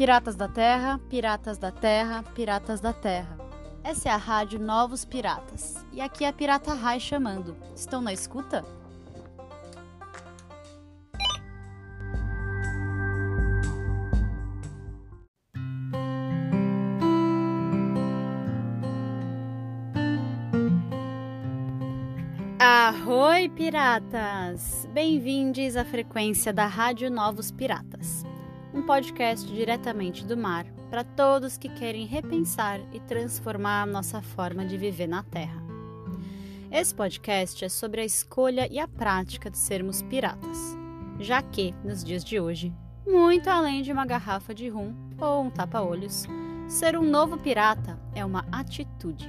Piratas da Terra, Piratas da Terra, Piratas da Terra. Essa é a rádio Novos Piratas. E aqui é a Pirata Rai chamando. Estão na escuta? Arroi, piratas! Bem-vindos à frequência da Rádio Novos Piratas um podcast diretamente do mar para todos que querem repensar e transformar a nossa forma de viver na Terra. Esse podcast é sobre a escolha e a prática de sermos piratas, já que, nos dias de hoje, muito além de uma garrafa de rum ou um tapa-olhos, ser um novo pirata é uma atitude.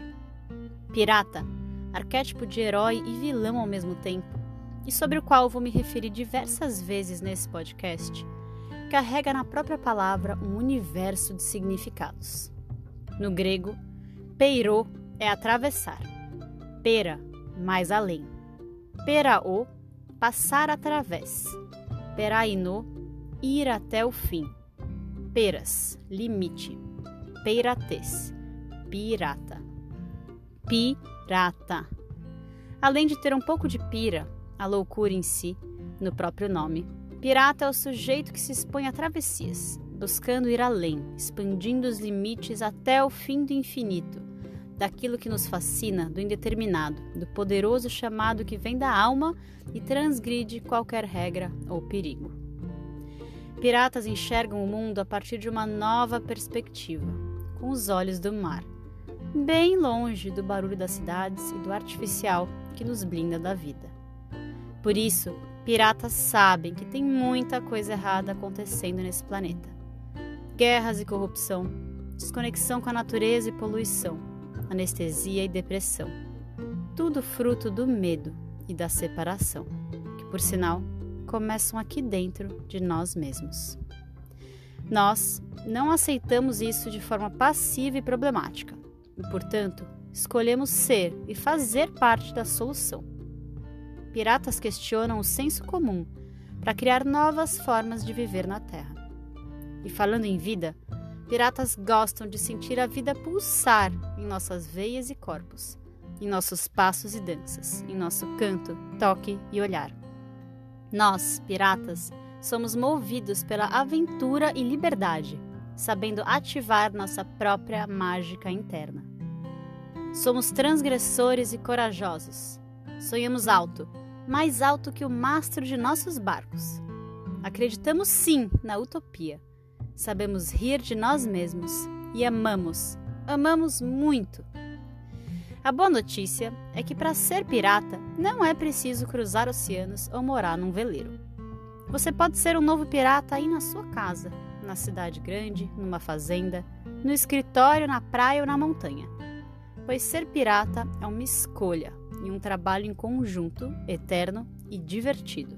Pirata, arquétipo de herói e vilão ao mesmo tempo, e sobre o qual vou me referir diversas vezes nesse podcast carrega na própria palavra um universo de significados. No grego, peiro é atravessar, pera, mais além, peraô, passar através, peraino, ir até o fim, peras, limite, peiratês, pirata, pirata. Além de ter um pouco de pira, a loucura em si, no próprio nome, Pirata é o sujeito que se expõe a travessias, buscando ir além, expandindo os limites até o fim do infinito, daquilo que nos fascina, do indeterminado, do poderoso chamado que vem da alma e transgride qualquer regra ou perigo. Piratas enxergam o mundo a partir de uma nova perspectiva, com os olhos do mar, bem longe do barulho das cidades e do artificial que nos blinda da vida. Por isso, Piratas sabem que tem muita coisa errada acontecendo nesse planeta: guerras e corrupção, desconexão com a natureza e poluição, anestesia e depressão. Tudo fruto do medo e da separação, que, por sinal, começam aqui dentro de nós mesmos. Nós não aceitamos isso de forma passiva e problemática, e, portanto, escolhemos ser e fazer parte da solução piratas questionam o senso comum para criar novas formas de viver na Terra. E falando em vida, piratas gostam de sentir a vida pulsar em nossas veias e corpos, em nossos passos e danças, em nosso canto, toque e olhar. Nós, piratas, somos movidos pela aventura e liberdade, sabendo ativar nossa própria mágica interna. Somos transgressores e corajosos. Sonhamos alto mais alto que o mastro de nossos barcos. Acreditamos sim na utopia. Sabemos rir de nós mesmos e amamos, amamos muito. A boa notícia é que para ser pirata não é preciso cruzar oceanos ou morar num veleiro. Você pode ser um novo pirata aí na sua casa, na cidade grande, numa fazenda, no escritório, na praia ou na montanha. Pois ser pirata é uma escolha, e um trabalho em conjunto, eterno e divertido.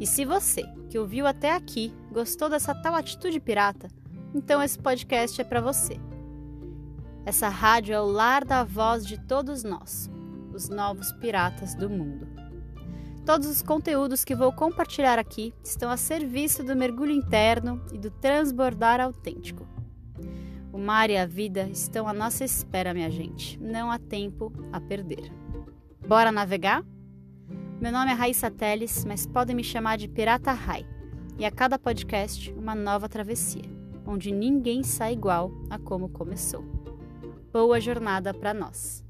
E se você, que ouviu até aqui, gostou dessa tal atitude pirata, então esse podcast é para você. Essa rádio é o lar da voz de todos nós, os novos piratas do mundo. Todos os conteúdos que vou compartilhar aqui estão a serviço do mergulho interno e do transbordar autêntico. O mar e a vida estão à nossa espera, minha gente. Não há tempo a perder. Bora navegar? Meu nome é Raíssa Teles, mas podem me chamar de Pirata Rai. E a cada podcast, uma nova travessia, onde ninguém sai igual a como começou. Boa jornada para nós!